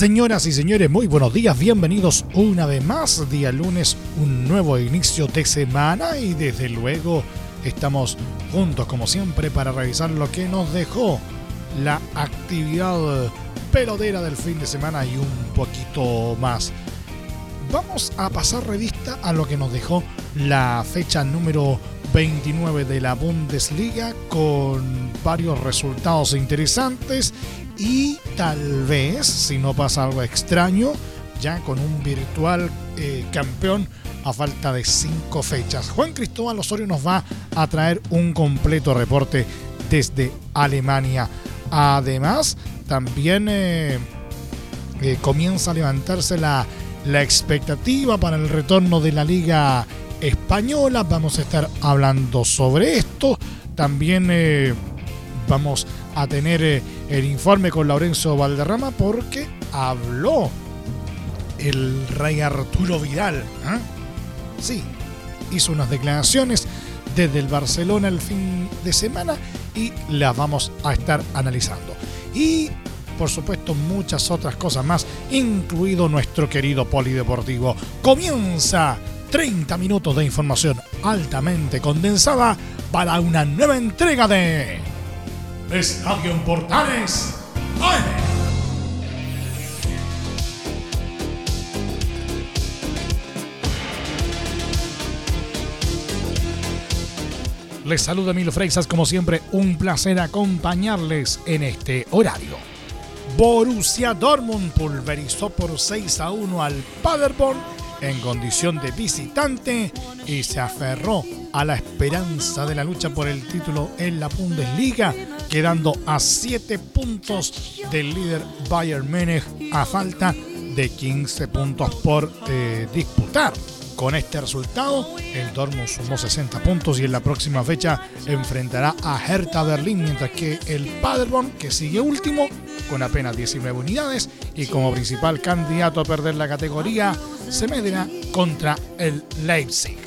Señoras y señores, muy buenos días, bienvenidos una vez más, día lunes, un nuevo inicio de semana y desde luego estamos juntos como siempre para revisar lo que nos dejó la actividad pelotera del fin de semana y un poquito más. Vamos a pasar revista a lo que nos dejó la fecha número 29 de la Bundesliga con varios resultados interesantes y tal vez, si no pasa algo extraño, ya con un virtual eh, campeón a falta de cinco fechas. Juan Cristóbal Osorio nos va a traer un completo reporte desde Alemania. Además, también eh, eh, comienza a levantarse la, la expectativa para el retorno de la Liga Española. Vamos a estar hablando sobre esto. También vamos a tener eh, el informe con Lorenzo Valderrama porque habló el rey Arturo Vidal. ¿eh? Sí, hizo unas declaraciones desde el Barcelona el fin de semana y las vamos a estar analizando. Y por supuesto muchas otras cosas más, incluido nuestro querido polideportivo. Comienza 30 minutos de información altamente condensada para una nueva entrega de Estadio en Portales Les saluda Milo Freixas, como siempre, un placer acompañarles en este horario. Borussia Dortmund pulverizó por 6 a 1 al Paderborn en condición de visitante y se aferró a la esperanza de la lucha por el título en la Bundesliga, quedando a 7 puntos del líder Bayern Múnich a falta de 15 puntos por eh, disputar. Con este resultado, el Dortmund sumó 60 puntos y en la próxima fecha enfrentará a Hertha Berlín, mientras que el Paderborn, que sigue último, con apenas 19 unidades y como principal candidato a perder la categoría, se medirá contra el Leipzig.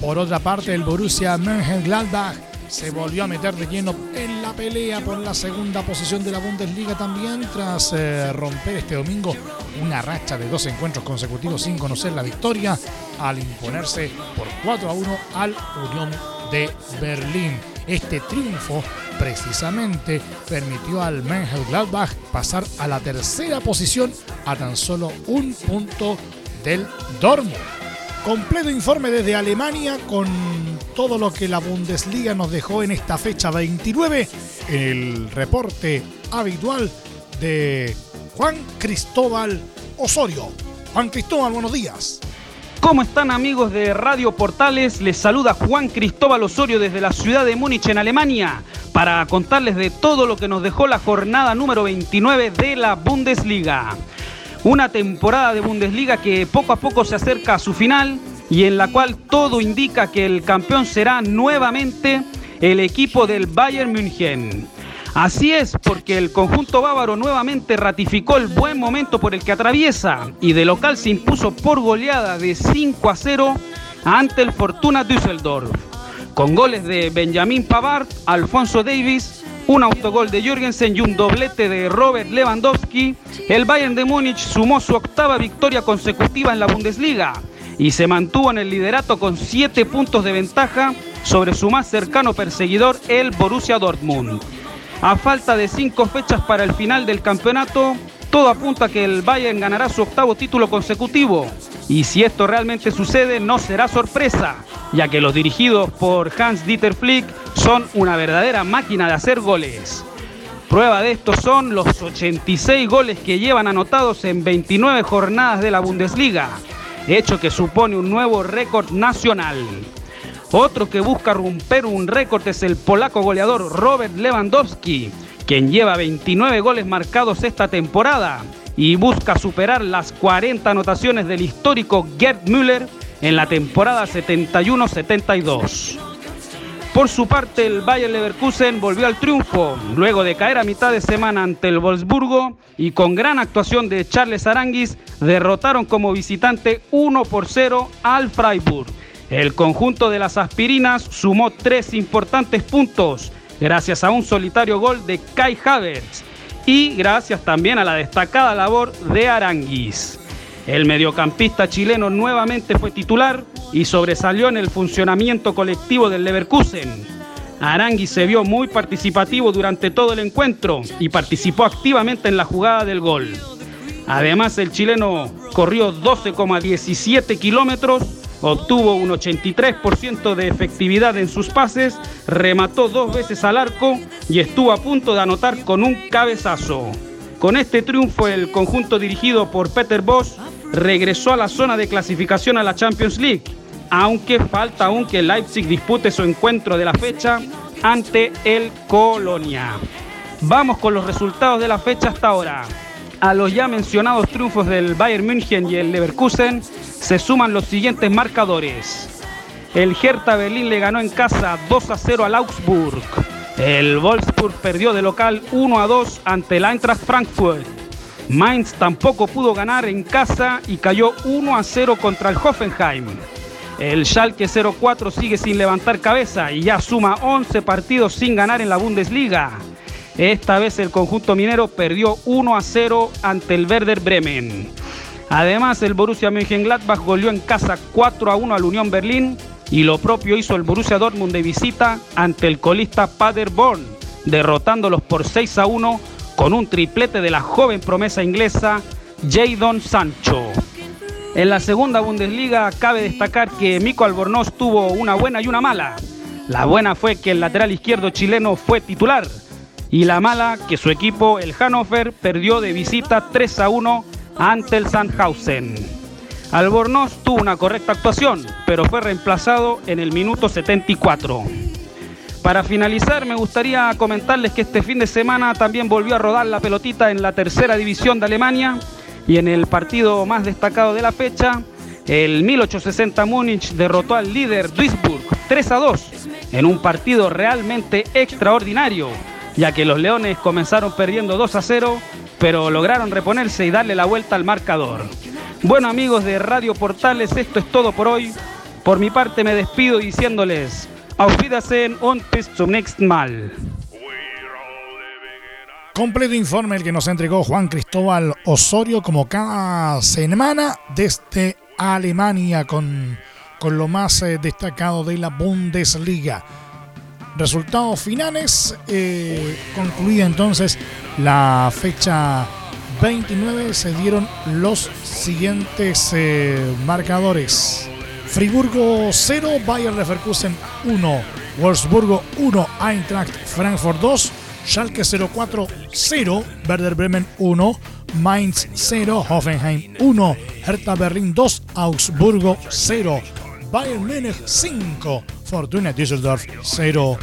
Por otra parte, el Borussia Mönchengladbach se volvió a meter de lleno en la pelea por la segunda posición de la Bundesliga también tras eh, romper este domingo una racha de dos encuentros consecutivos sin conocer la victoria al imponerse por 4 a 1 al Unión de Berlín. Este triunfo precisamente permitió al Mönchengladbach pasar a la tercera posición a tan solo un punto del Dortmund. Completo informe desde Alemania con todo lo que la Bundesliga nos dejó en esta fecha 29 en el reporte habitual de Juan Cristóbal Osorio. Juan Cristóbal, buenos días. ¿Cómo están amigos de Radio Portales? Les saluda Juan Cristóbal Osorio desde la ciudad de Múnich en Alemania para contarles de todo lo que nos dejó la jornada número 29 de la Bundesliga. Una temporada de Bundesliga que poco a poco se acerca a su final y en la cual todo indica que el campeón será nuevamente el equipo del Bayern München. Así es, porque el conjunto bávaro nuevamente ratificó el buen momento por el que atraviesa y de local se impuso por goleada de 5 a 0 ante el Fortuna Düsseldorf. Con goles de Benjamin Pavard, Alfonso Davis, un autogol de Jürgensen y un doblete de Robert Lewandowski, el Bayern de Múnich sumó su octava victoria consecutiva en la Bundesliga y se mantuvo en el liderato con 7 puntos de ventaja sobre su más cercano perseguidor, el Borussia Dortmund. A falta de cinco fechas para el final del campeonato, todo apunta a que el Bayern ganará su octavo título consecutivo. Y si esto realmente sucede, no será sorpresa, ya que los dirigidos por Hans Dieter Flick son una verdadera máquina de hacer goles. Prueba de esto son los 86 goles que llevan anotados en 29 jornadas de la Bundesliga, hecho que supone un nuevo récord nacional. Otro que busca romper un récord es el polaco goleador Robert Lewandowski, quien lleva 29 goles marcados esta temporada y busca superar las 40 anotaciones del histórico Gerd Müller en la temporada 71-72. Por su parte, el Bayer Leverkusen volvió al triunfo luego de caer a mitad de semana ante el Wolfsburgo y con gran actuación de Charles Aranguis derrotaron como visitante 1 por 0 al Freiburg. El conjunto de las aspirinas sumó tres importantes puntos gracias a un solitario gol de Kai Havertz y gracias también a la destacada labor de Aranguis. El mediocampista chileno nuevamente fue titular y sobresalió en el funcionamiento colectivo del Leverkusen. Arangui se vio muy participativo durante todo el encuentro y participó activamente en la jugada del gol. Además, el chileno corrió 12,17 kilómetros, obtuvo un 83% de efectividad en sus pases, remató dos veces al arco y estuvo a punto de anotar con un cabezazo. Con este triunfo, el conjunto dirigido por Peter Bosch regresó a la zona de clasificación a la Champions League, aunque falta aún que Leipzig dispute su encuentro de la fecha ante el Colonia. Vamos con los resultados de la fecha hasta ahora. A los ya mencionados triunfos del Bayern München y el Leverkusen se suman los siguientes marcadores. El Hertha Berlín le ganó en casa 2 a 0 al Augsburg. El Wolfsburg perdió de local 1 a 2 ante el Eintracht Frankfurt. Mainz tampoco pudo ganar en casa y cayó 1 a 0 contra el Hoffenheim. El Schalke 04 sigue sin levantar cabeza y ya suma 11 partidos sin ganar en la Bundesliga. Esta vez el conjunto minero perdió 1 a 0 ante el Werder Bremen. Además, el Borussia Mönchengladbach goleó en casa 4 a 1 al Unión Berlín y lo propio hizo el Borussia Dortmund de visita ante el colista Paderborn, derrotándolos por 6 a 1 con un triplete de la joven promesa inglesa Jadon Sancho. En la segunda Bundesliga cabe destacar que Mico Albornoz tuvo una buena y una mala. La buena fue que el lateral izquierdo chileno fue titular y la mala que su equipo, el Hannover, perdió de visita 3 a 1 ante el Sandhausen. Albornoz tuvo una correcta actuación, pero fue reemplazado en el minuto 74. Para finalizar, me gustaría comentarles que este fin de semana también volvió a rodar la pelotita en la tercera división de Alemania y en el partido más destacado de la fecha, el 1860 Múnich derrotó al líder Duisburg 3 a 2 en un partido realmente extraordinario, ya que los Leones comenzaron perdiendo 2 a 0, pero lograron reponerse y darle la vuelta al marcador. Bueno amigos de Radio Portales, esto es todo por hoy. Por mi parte me despido diciéndoles Auf Wiedersehen und bis zum nächsten Mal. Completo informe el que nos entregó Juan Cristóbal Osorio como cada semana desde Alemania con, con lo más eh, destacado de la Bundesliga. Resultados finales, eh, concluida entonces la fecha 29, se dieron los siguientes eh, marcadores. Friburgo 0, Bayer Leverkusen 1, Wolfsburgo 1, Eintracht Frankfurt 2, Schalke 04 0, Werder Bremen 1, Mainz 0, Hoffenheim 1, Hertha Berlin 2, Augsburgo 0, Bayern Múnich 5, Fortuna Düsseldorf 0,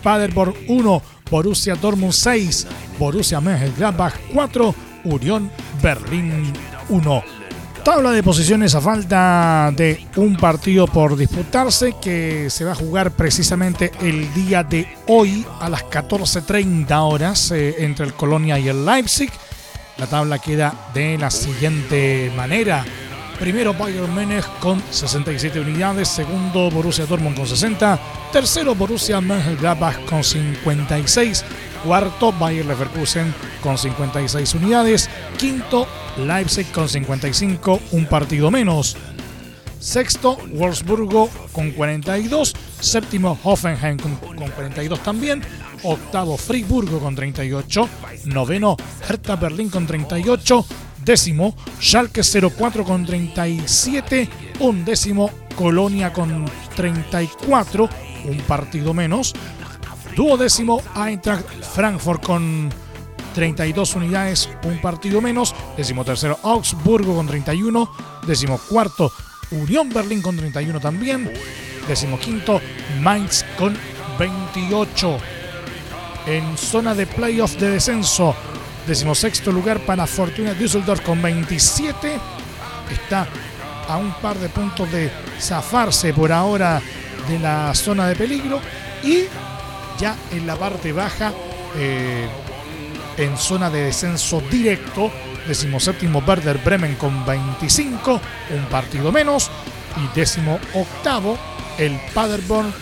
Paderborn 1, Borussia Dortmund 6, Borussia Mönchengladbach 4, Unión Berlín 1 tabla de posiciones a falta de un partido por disputarse que se va a jugar precisamente el día de hoy a las 14.30 horas eh, entre el Colonia y el Leipzig. La tabla queda de la siguiente manera. Primero Bayern Múnich con 67 unidades, segundo Borussia Dortmund con 60, tercero Borussia Mönchengladbach con 56, cuarto Bayer Leverkusen con 56 unidades, quinto Leipzig con 55, un partido menos. Sexto, Wolfsburgo con 42. Séptimo, Hoffenheim con, 42 también. Octavo, Friburgo con 38. Noveno, Hertha Berlín con 38. Décimo, Schalke 04 con 37. Undécimo, Colonia con 34. Un partido menos. Duodécimo, Eintracht Frankfurt con 32 unidades, un partido menos. Décimo tercero, Augsburgo con 31. Décimo cuarto, Unión Berlín con 31 también. Décimo quinto, Mainz con 28. en zona de playoff de descenso. Decimosexto lugar para Fortuna Düsseldorf con 27. Está a un par de puntos de zafarse por ahora de la zona de peligro. Y ya en la parte baja, eh, en zona de descenso directo, decimoséptimo Werder Bremen con 25, un partido menos. Y décimo octavo, el Paderborn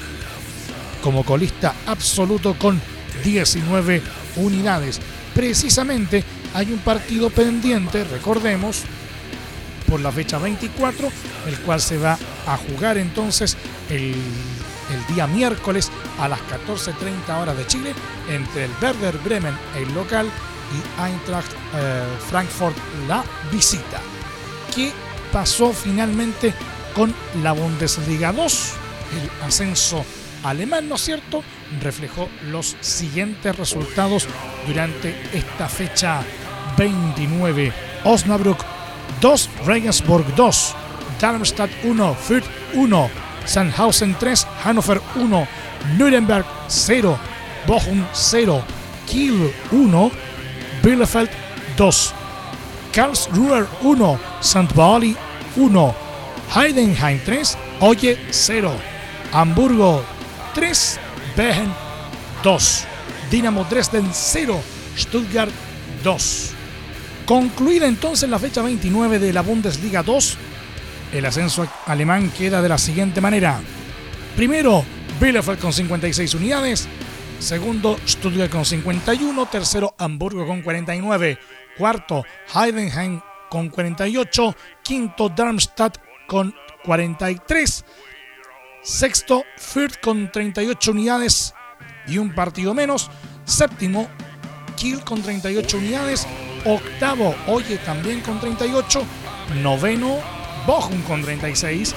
como colista absoluto con 19 unidades. Precisamente hay un partido pendiente, recordemos, por la fecha 24, el cual se va a jugar entonces el, día miércoles a las 14.30 horas de Chile entre el Werder Bremen, el local, y Eintracht eh, Frankfurt, la visita. ¿Qué pasó finalmente con la Bundesliga 2? El ascenso alemán, ¿no es cierto?, reflejó los siguientes resultados durante esta fecha 29. Osnabrück 2, Regensburg 2, Darmstadt 1, Fürth 1, Sandhausen 3, Hannover 1, Nuremberg 0, Bochum 0, Kiel 1, Bielefeld 2, Karlsruhe 1, St. Pauli 1, Heidenheim 3, Oye 0, Hamburgo 3, Behen 2, Dinamo Dresden 0, Stuttgart 2. Concluida entonces la fecha 29 de la Bundesliga 2, el ascenso alemán queda de la siguiente manera. Primero, Bielefeld con 56 unidades. Segundo, Stuttgart con 51. Tercero, Hamburgo con 49. Cuarto, Heidenheim con 48. Quinto, Darmstadt con 43. Sexto, Fürth con 38 unidades y un partido menos. Séptimo, Kiel con 38 unidades. Octavo, Oye también con 38. Noveno, Bochum con 36.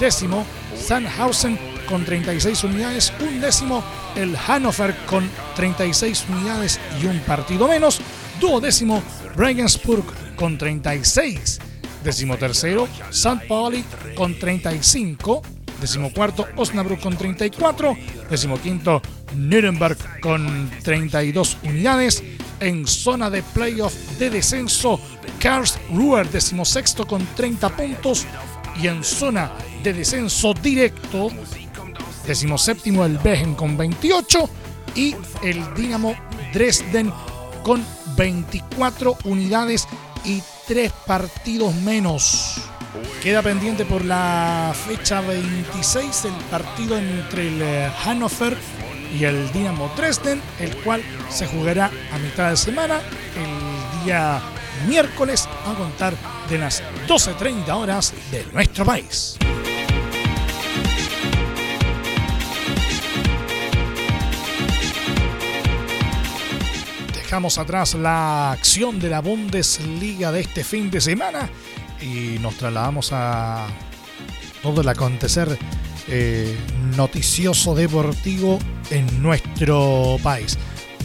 Décimo, Sandhausen con 36 unidades. Un décimo, el Hannover con 36 unidades y un partido menos. Duodécimo, Regensburg con 36. Décimo tercero, St. Pauli con 35 decimocuarto Osnabrück con 34, decimoquinto Nuremberg con 32 unidades. En zona de playoff de descenso, Karlsruhe decimosexto con 30 puntos. Y en zona de descenso directo, decimoséptimo el Behen con 28 y el Dinamo Dresden con 24 unidades y 3 partidos menos. Queda pendiente por la fecha 26 el partido entre el eh, Hannover y el Dinamo Dresden, el cual se jugará a mitad de semana, el día miércoles, a contar de las 12.30 horas de nuestro país. Dejamos atrás la acción de la Bundesliga de este fin de semana y nos trasladamos a todo el acontecer eh, noticioso deportivo en nuestro país.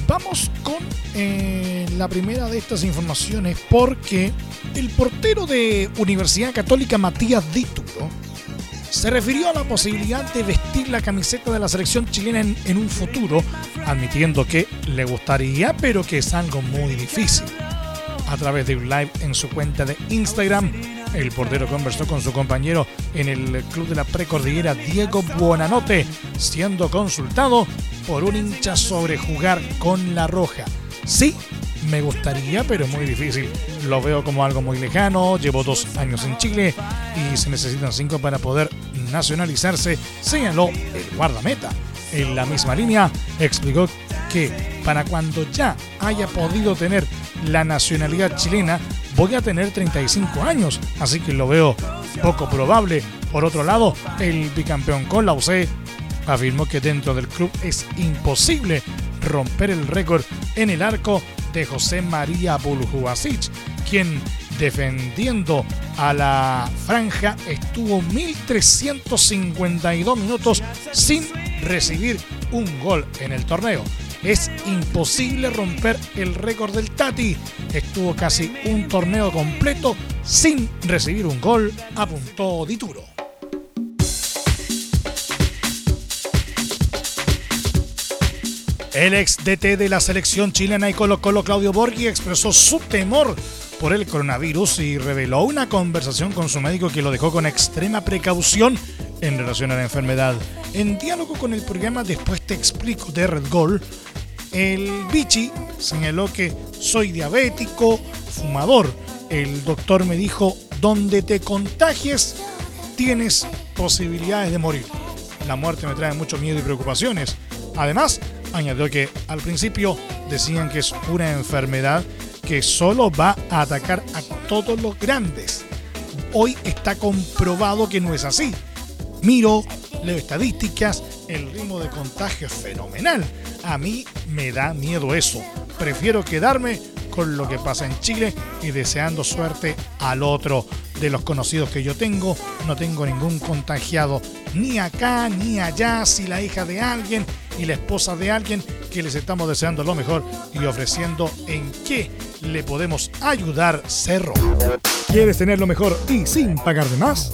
Vamos con eh, la primera de estas informaciones porque el portero de Universidad Católica Matías Dituro se refirió a la posibilidad de vestir la camiseta de la selección chilena en, en un futuro, admitiendo que le gustaría, pero que es algo muy difícil a través de un live en su cuenta de Instagram. El portero conversó con su compañero en el club de la precordillera Diego Buonanote, siendo consultado por un hincha sobre jugar con la roja. Sí, me gustaría, pero es muy difícil. Lo veo como algo muy lejano. Llevo dos años en Chile y se necesitan cinco para poder nacionalizarse, señaló el guardameta. En la misma línea, explicó que para cuando ya haya podido tener la nacionalidad chilena, voy a tener 35 años, así que lo veo poco probable. Por otro lado, el bicampeón con la UC afirmó que dentro del club es imposible romper el récord en el arco de José María Buljubasic, quien defendiendo a la franja estuvo 1.352 minutos sin recibir un gol en el torneo. Es imposible romper el récord del Tati. Estuvo casi un torneo completo sin recibir un gol, apuntó Dituro. El ex DT de la selección chilena y Colo Colo Claudio Borghi expresó su temor por el coronavirus y reveló una conversación con su médico que lo dejó con extrema precaución en relación a la enfermedad. En diálogo con el programa Después te explico de Red Gold, el Vichy señaló que soy diabético, fumador. El doctor me dijo, donde te contagies, tienes posibilidades de morir. La muerte me trae mucho miedo y preocupaciones. Además, añadió que al principio decían que es una enfermedad que solo va a atacar a todos los grandes. Hoy está comprobado que no es así. Miro, leo estadísticas, el ritmo de contagio es fenomenal. A mí me da miedo eso. Prefiero quedarme con lo que pasa en Chile y deseando suerte al otro. De los conocidos que yo tengo, no tengo ningún contagiado ni acá ni allá. Si la hija de alguien y la esposa de alguien que les estamos deseando lo mejor y ofreciendo en qué le podemos ayudar Cerro. ¿Quieres tener lo mejor y sin pagar de más?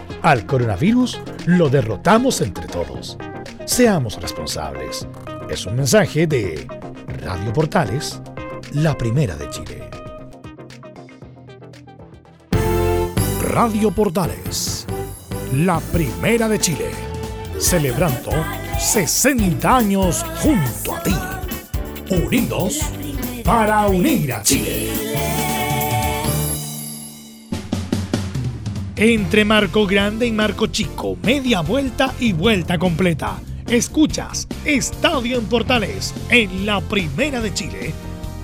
al coronavirus lo derrotamos entre todos. Seamos responsables. Es un mensaje de Radio Portales, la primera de Chile. Radio Portales, la primera de Chile, celebrando 60 años junto a ti. Unidos para unir a Chile. Entre Marco Grande y Marco Chico, media vuelta y vuelta completa. Escuchas Estadio en Portales en la Primera de Chile,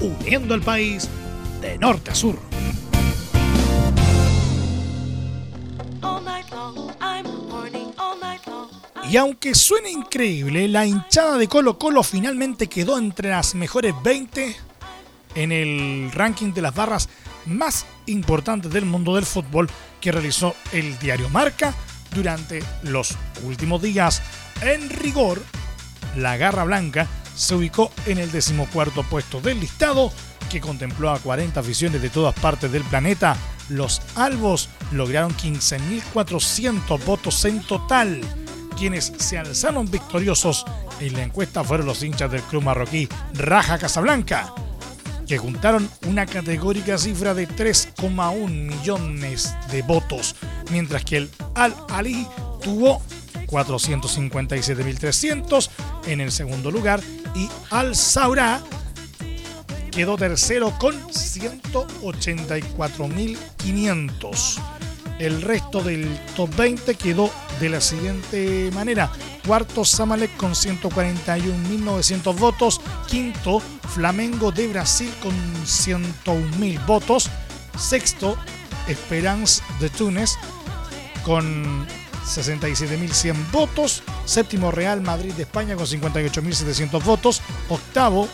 uniendo al país de norte a sur. Y aunque suene increíble, la hinchada de Colo Colo finalmente quedó entre las mejores 20 en el ranking de las barras más importantes del mundo del fútbol que realizó el diario Marca durante los últimos días. En rigor, la Garra Blanca se ubicó en el decimocuarto puesto del listado que contempló a 40 aficiones de todas partes del planeta. Los albos lograron 15.400 votos en total. Quienes se alzaron victoriosos en la encuesta fueron los hinchas del club marroquí Raja Casablanca, que juntaron una categórica cifra de 3,1 millones de votos, mientras que el Al Ali tuvo 457.300 en el segundo lugar y Al Saura quedó tercero con 184.500. El resto del top 20 quedó de la siguiente manera. Cuarto, Samalek con 141.900 votos. Quinto, Flamengo de Brasil con 101.000 votos. Sexto, Esperance de Túnez con 67.100 votos. Séptimo, Real Madrid de España con 58.700 votos. Octavo,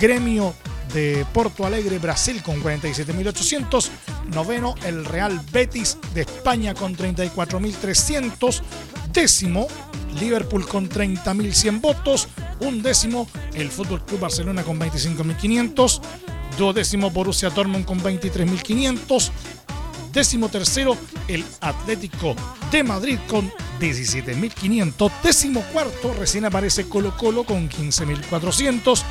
Gremio de Porto Alegre, Brasil con 47.800. Noveno, el Real Betis de España con 34.300. Décimo, Liverpool con 30.100 votos. Un décimo, el Fútbol Club Barcelona con 25.500. Duodécimo, Borussia Dortmund con 23.500. Décimo tercero, el Atlético de Madrid con 17.500. Décimo cuarto, recién aparece Colo Colo con 15.400.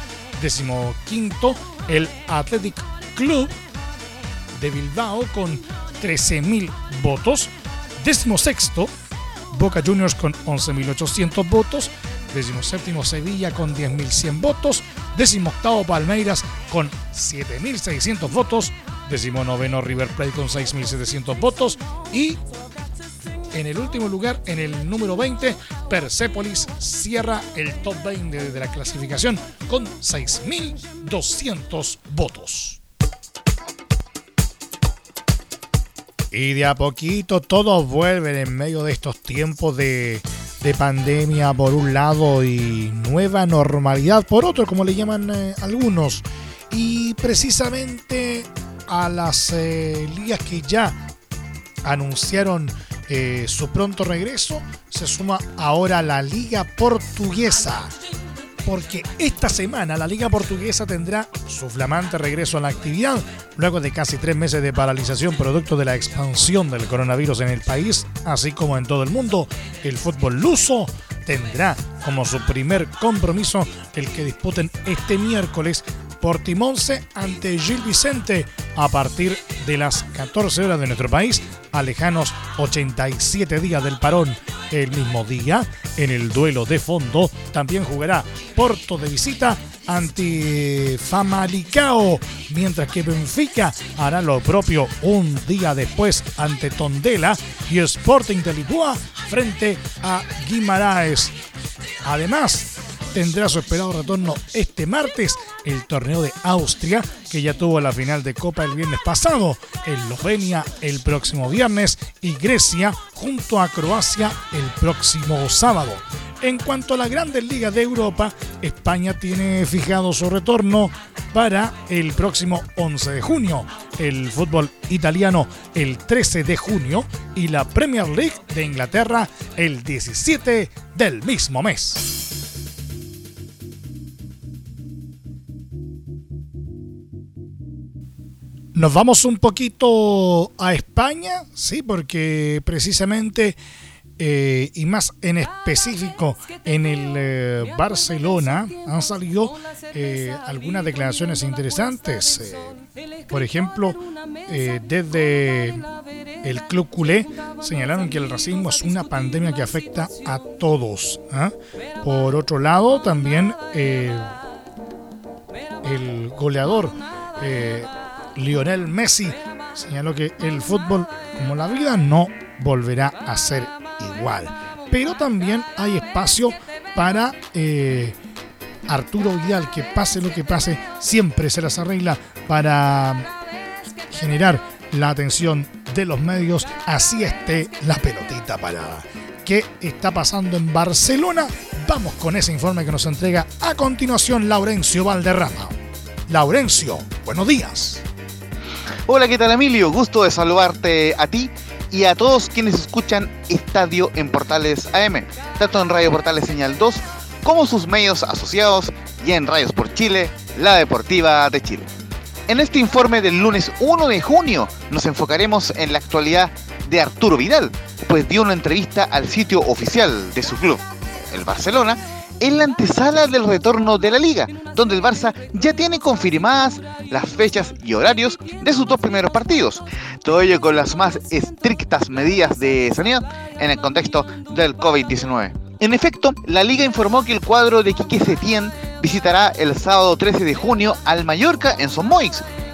Décimo quinto, el Athletic Club de Bilbao con 13.000 votos. Décimo sexto, Boca Juniors con 11.800 votos. Décimo séptimo, Sevilla con 10.100 votos. Décimo octavo, Palmeiras con 7.600 votos. Décimo noveno, River Plate con 6.700 votos. Y en el último lugar, en el número 20, Persepolis cierra el top 20 de la clasificación con 6.200 votos. Y de a poquito todos vuelven en medio de estos tiempos de, de pandemia por un lado y nueva normalidad por otro, como le llaman eh, algunos. Y precisamente a las eh, ligas que ya anunciaron eh, su pronto regreso, se suma ahora la Liga Portuguesa. Porque esta semana la Liga Portuguesa tendrá su flamante regreso a la actividad, luego de casi tres meses de paralización producto de la expansión del coronavirus en el país, así como en todo el mundo. El fútbol luso tendrá como su primer compromiso el que disputen este miércoles Portimonce ante Gil Vicente a partir de las 14 horas de nuestro país, a lejanos 87 días del parón. El mismo día, en el duelo de fondo, también jugará Porto de visita ante Famalicao, mientras que Benfica hará lo propio un día después ante Tondela y Sporting de Lisboa frente a Guimaraes. Además, tendrá su esperado retorno este martes el torneo de Austria, que ya tuvo la final de Copa el viernes pasado, Eslovenia el próximo viernes y Grecia junto a Croacia el próximo sábado. En cuanto a la Grandes Ligas de Europa, España tiene fijado su retorno para el próximo 11 de junio, el fútbol italiano el 13 de junio y la Premier League de Inglaterra el 17 del mismo mes. Nos vamos un poquito a España, sí, porque precisamente eh, y más en específico en el eh, Barcelona han salido eh, algunas declaraciones interesantes. por ejemplo, desde el Club Culé señalaron que el racismo es una pandemia que afecta a todos. ¿ah? Por otro lado, también el goleador Lionel Messi señaló que el fútbol, como la vida, no volverá a ser igual. Pero también hay espacio para eh, Arturo Vidal, que pase lo que pase, siempre se las arregla para generar la atención de los medios, así esté la pelotita parada. ¿Qué está pasando en Barcelona? Vamos con ese informe que nos entrega a continuación Laurencio Valderrama. Laurencio, buenos días. Hola, ¿qué tal Emilio? Gusto de saludarte a ti y a todos quienes escuchan Estadio en Portales AM, tanto en Radio Portales Señal 2 como sus medios asociados y en Radios por Chile, la Deportiva de Chile. En este informe del lunes 1 de junio nos enfocaremos en la actualidad de Arturo Vidal, pues dio una entrevista al sitio oficial de su club, el Barcelona, en la antesala del retorno de la liga, donde el Barça ya tiene confirmadas las fechas y horarios de sus dos primeros partidos. Todo ello con las más estrictas medidas de sanidad en el contexto del COVID-19. En efecto, la liga informó que el cuadro de Quique Setién visitará el sábado 13 de junio al Mallorca en Son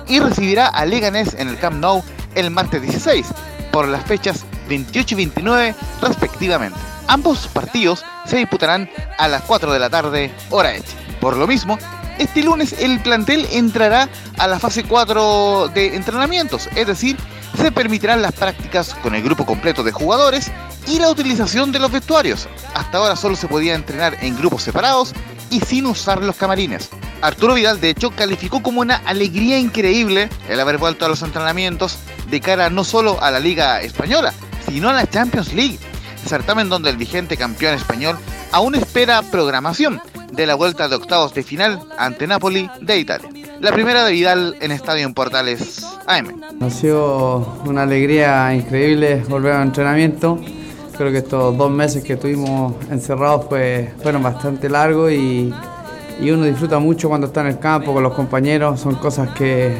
y recibirá a Leganés en el Camp Nou el martes 16 por las fechas 28 y 29 respectivamente. Ambos partidos se disputarán a las 4 de la tarde, hora hecha. Por lo mismo, este lunes el plantel entrará a la fase 4 de entrenamientos, es decir, se permitirán las prácticas con el grupo completo de jugadores y la utilización de los vestuarios. Hasta ahora solo se podía entrenar en grupos separados y sin usar los camarines. Arturo Vidal de hecho calificó como una alegría increíble el haber vuelto a los entrenamientos de cara no solo a la Liga Española, sino a la Champions League, certamen donde el vigente campeón español aún espera programación de la vuelta de octavos de final ante Napoli de Italia. La primera de Vidal en Estadio en Portales AM. Ha sido una alegría increíble volver al entrenamiento. Creo que estos dos meses que estuvimos encerrados fueron bastante largos y uno disfruta mucho cuando está en el campo con los compañeros. Son cosas que,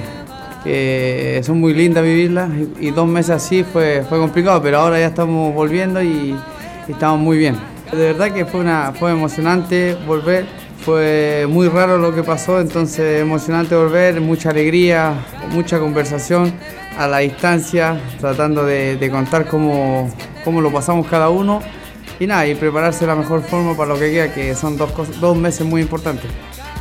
son muy lindas vivirlas y, dos meses así fue, fue complicado, pero ahora ya estamos volviendo y, estamos muy bien. De verdad que fue, una, fue emocionante volver, fue muy raro lo que pasó, entonces emocionante volver, mucha alegría, mucha conversación a la distancia, tratando de, contar cómo, cómo lo pasamos cada uno y nada, y prepararse de la mejor forma para lo que queda, que son dos, dos meses muy importantes.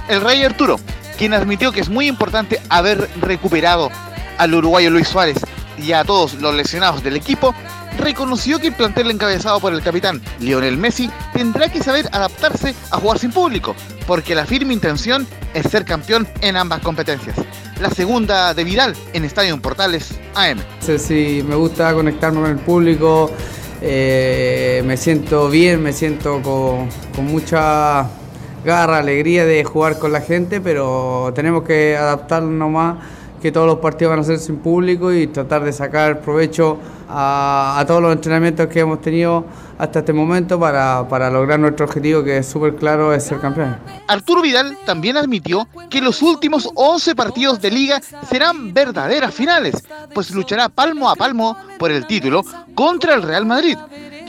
El Rey Arturo, quien admitió que es muy importante haber recuperado al uruguayo Luis Suárez y a todos los lesionados del equipo, reconoció que el plantel encabezado por el capitán Lionel Messi tendrá que saber adaptarse a jugar sin público, porque la firme intención es ser campeón en ambas competencias. La segunda de Vidal en Estadio Portales AM. Sé si me gusta conectarme con el público, eh, me siento bien, me siento con mucha garra, alegría de jugar con la gente, pero tenemos que adaptarnos nomás que todos los partidos van a ser sin público y tratar de sacar provecho a, a todos los entrenamientos que hemos tenido hasta este momento para, para lograr nuestro objetivo que es súper claro, es ser campeón. Arturo Vidal también admitió que los últimos 11 partidos de liga serán verdaderas finales, pues luchará palmo a palmo por el título contra el Real Madrid.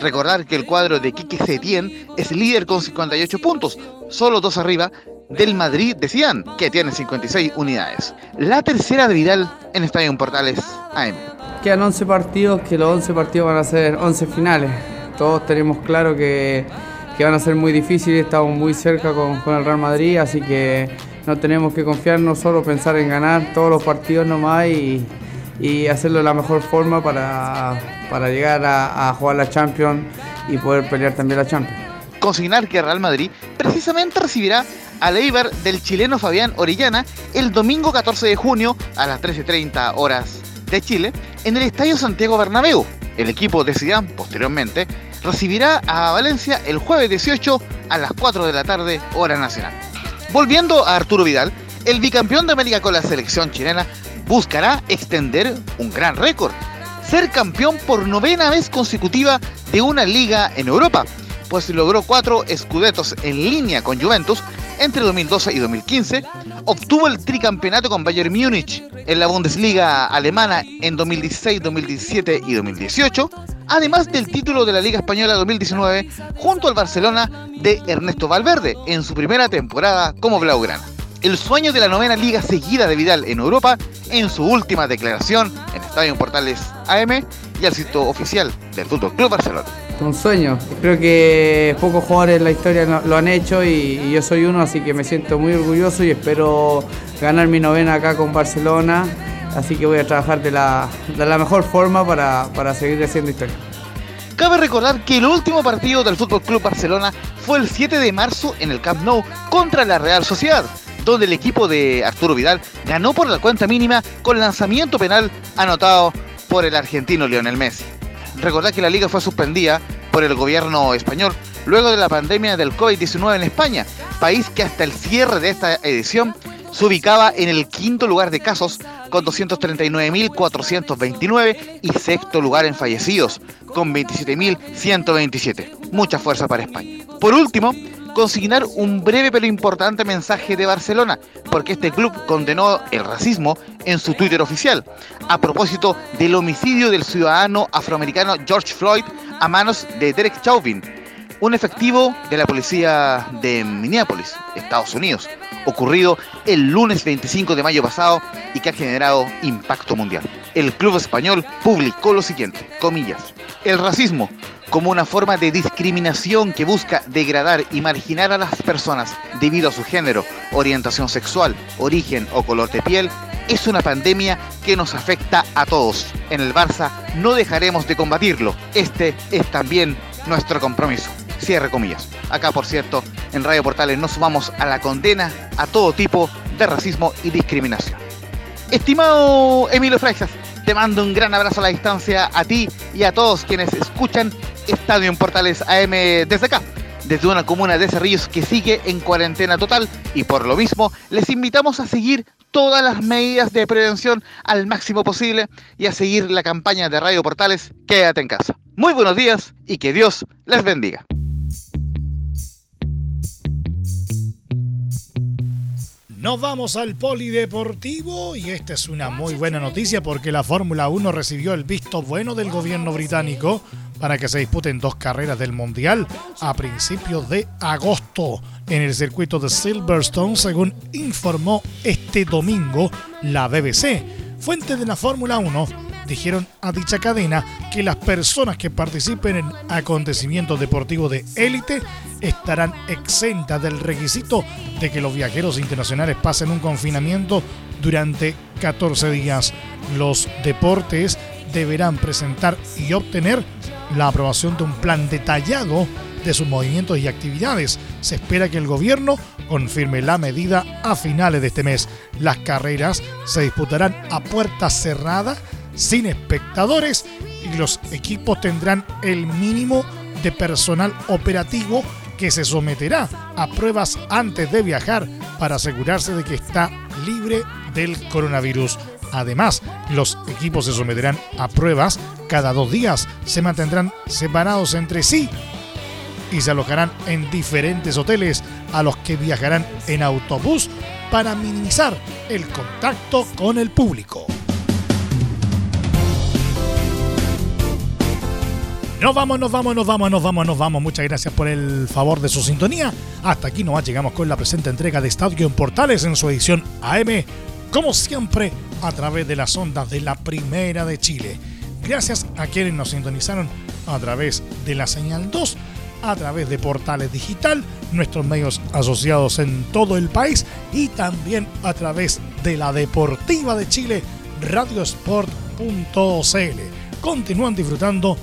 Recordar que el cuadro de Quique Setién es líder con 58 puntos, solo dos arriba del Madrid de Zidane, que tiene 56 unidades. La tercera de Vidal en Estadio Portales AM. Quedan 11 partidos, que los 11 partidos van a ser 11 finales. Todos tenemos claro que, que van a ser muy difíciles, estamos muy cerca con, con, el Real Madrid, así que no tenemos que confiarnos, solo pensar en ganar todos los partidos nomás y, y hacerlo de la mejor forma para, para llegar a, jugar la Champions y poder pelear también la Champions. Consignar que Real Madrid precisamente recibirá al Eibar del chileno Fabián Orellana el domingo 14 de junio a las 13.30 horas de Chile en el Estadio Santiago Bernabéu. El equipo de Zidane, posteriormente, recibirá a Valencia el jueves 18 a las 4 de la tarde, hora nacional. Volviendo a Arturo Vidal, el bicampeón de América con la selección chilena buscará extender un gran récord, ser campeón por novena vez consecutiva de una liga en Europa, pues logró cuatro escudetos en línea con Juventus entre 2012 y 2015, obtuvo el tricampeonato con Bayern Múnich en la Bundesliga alemana en 2016, 2017 y 2018, además del título de la Liga Española 2019 junto al Barcelona de Ernesto Valverde en su primera temporada como Blaugrana. El sueño de la novena liga seguida de Vidal en Europa en su última declaración en Estadio Portales AM y al sitio oficial del Fútbol Club Barcelona un sueño. Creo que pocos jugadores en la historia lo han hecho y, y, yo soy uno, así que me siento muy orgulloso y espero ganar mi novena acá con Barcelona. Así que voy a trabajar de la, de la mejor forma para, para seguir haciendo historia. Cabe recordar que el último partido del Fútbol Club Barcelona fue el 7 de marzo en el Camp Nou contra la Real Sociedad, donde el equipo de Arturo Vidal ganó por la cuenta mínima con lanzamiento penal anotado por el argentino Lionel Messi. Recordad que la liga fue suspendida por el gobierno español luego de la pandemia del COVID-19 en España, país que hasta el cierre de esta edición se ubicaba en el quinto lugar de casos con 239.429 y sexto lugar en fallecidos con 27.127. Mucha fuerza para España. Por último, consignar un breve pero importante mensaje de Barcelona, porque este club condenó el racismo en su Twitter oficial, a propósito del homicidio del ciudadano afroamericano George Floyd a manos de Derek Chauvin, un efectivo de la policía de Minneapolis, Estados Unidos, ocurrido el lunes 25 de mayo pasado y que ha generado impacto mundial. el club español publicó lo siguiente, comillas, el racismo como una forma de discriminación que busca degradar y marginar a las personas debido a su género, orientación sexual, origen o color de piel, es una pandemia que nos afecta a todos. En el Barça no dejaremos de combatirlo. Este es también nuestro compromiso. Cierre comillas. Acá, por cierto, en Radio Portales nos sumamos a la condena a todo tipo de racismo y discriminación. Estimado Emilio Freixas, te mando un gran abrazo a la distancia a ti y a todos quienes escuchan Estadio en Portales AM desde acá, desde una comuna de Cerrillos que sigue en cuarentena total y por lo mismo les invitamos a seguir todas las medidas de prevención al máximo posible y a seguir la campaña de Radio Portales Quédate en casa. Muy buenos días y que Dios les bendiga. Nos vamos al polideportivo y esta es una muy buena noticia porque la Fórmula 1 recibió el visto bueno del gobierno británico para que se disputen dos carreras del Mundial a principios de agosto en el circuito de Silverstone, según informó este domingo la BBC. Fuentes de la Fórmula 1 dijeron a dicha cadena que las personas que participen en acontecimientos deportivos de élite estarán exentas del requisito de que los viajeros internacionales pasen un confinamiento durante 14 días. Los deportes deberán presentar y obtener la aprobación de un plan detallado de sus movimientos y actividades. Se espera que el gobierno confirme la medida a finales de este mes. Las carreras se disputarán a puerta cerrada sin espectadores y los equipos tendrán el mínimo de personal operativo que se someterá a pruebas antes de viajar para asegurarse de que está libre del coronavirus. Además, los equipos se someterán a pruebas cada dos días, se mantendrán separados entre sí y se alojarán en diferentes hoteles a los que viajarán en autobús para minimizar el contacto con el público. Nos vamos, nos vamos, nos vamos, nos vamos, nos vamos. Muchas gracias por el favor de su sintonía. Hasta aquí nomás llegamos con la presente entrega de Estadio en Portales en su edición AM, como siempre, a través de las ondas de la Primera de Chile. Gracias a quienes nos sintonizaron a través de la señal 2, a través de Portales Digital, nuestros medios asociados en todo el país y también a través de la Deportiva de Chile, radiosport.cl. Continúan disfrutando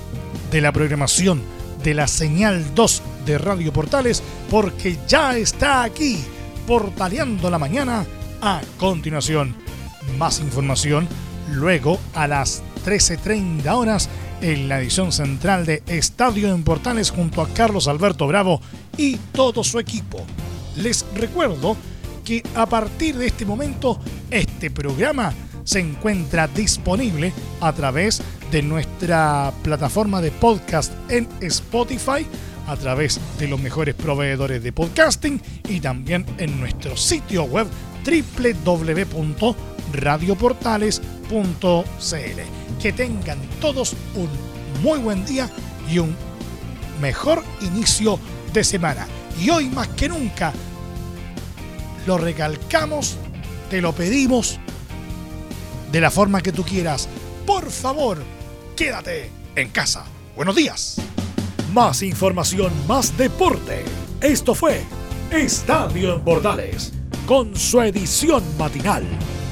de la programación de la señal 2 de Radio Portales porque ya está aquí, portaleando la mañana. A continuación, más información luego a las 13.30 horas en la edición central de Estadio en Portales junto a Carlos Alberto Bravo y todo su equipo. Les recuerdo que a partir de este momento este programa se encuentra disponible a través de nuestra plataforma de podcast en Spotify, a través de los mejores proveedores de podcasting y también en nuestro sitio web www.radioportales.cl. Que tengan todos un muy buen día y un mejor inicio de semana. Y hoy más que nunca lo recalcamos, te lo pedimos de la forma que tú quieras. Por favor, quédate en casa. Buenos días. Más información, más deporte. Esto fue Estadio en Bordales, con su edición matinal.